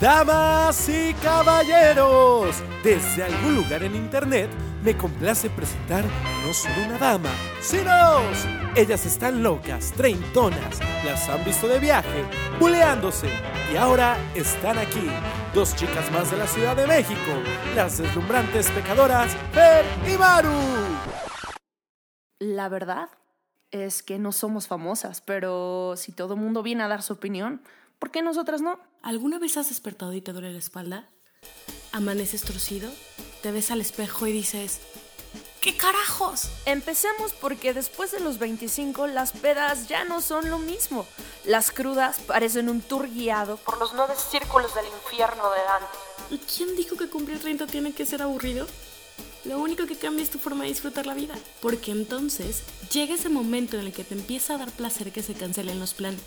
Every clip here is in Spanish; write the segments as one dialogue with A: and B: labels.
A: Damas y caballeros, desde algún lugar en internet me complace presentar no solo una dama, sino. Ellas están locas, treintonas, las han visto de viaje, buleándose y ahora están aquí. Dos chicas más de la Ciudad de México, las deslumbrantes pecadoras Fer y Maru.
B: La verdad es que no somos famosas, pero si todo mundo viene a dar su opinión, ¿por qué nosotras no?
C: ¿Alguna vez has despertado y te duele la espalda? ¿Amaneces torcido? ¿Te ves al espejo y dices, ¿qué carajos?
B: Empecemos porque después de los 25 las pedas ya no son lo mismo. Las crudas parecen un tour guiado por los nueve círculos del infierno de Dante.
C: ¿Y quién dijo que cumplir 30 tiene que ser aburrido? Lo único que cambia es tu forma de disfrutar la vida. Porque entonces llega ese momento en el que te empieza a dar placer que se cancelen los planes.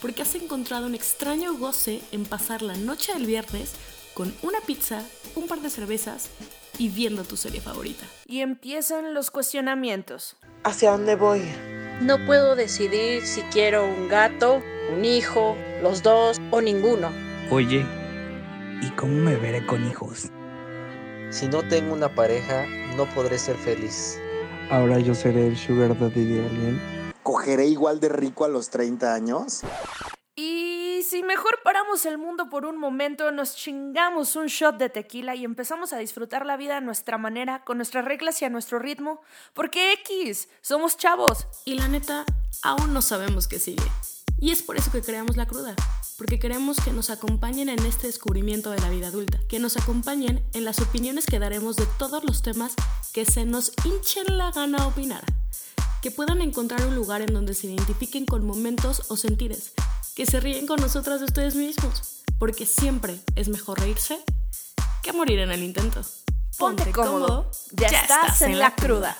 C: Porque has encontrado un extraño goce en pasar la noche del viernes con una pizza, un par de cervezas y viendo tu serie favorita.
B: Y empiezan los cuestionamientos.
D: ¿Hacia dónde voy?
E: No puedo decidir si quiero un gato, un hijo, los dos o ninguno.
F: Oye, ¿y cómo me veré con hijos?
G: Si no tengo una pareja, no podré ser feliz.
H: Ahora yo seré el sugar daddy de alguien.
I: ¿Cogeré igual de rico a los 30 años?
B: Y si mejor paramos el mundo por un momento, nos chingamos un shot de tequila y empezamos a disfrutar la vida a nuestra manera, con nuestras reglas y a nuestro ritmo, porque X, somos chavos.
C: Y la neta, aún no sabemos qué sigue. Y es por eso que creamos la cruda, porque queremos que nos acompañen en este descubrimiento de la vida adulta, que nos acompañen en las opiniones que daremos de todos los temas que se nos hinchen la gana opinar, que puedan encontrar un lugar en donde se identifiquen con momentos o sentires, que se ríen con nosotras de ustedes mismos, porque siempre es mejor reírse que morir en el intento.
B: Ponte, cómodo, ya, estás, en la cruda.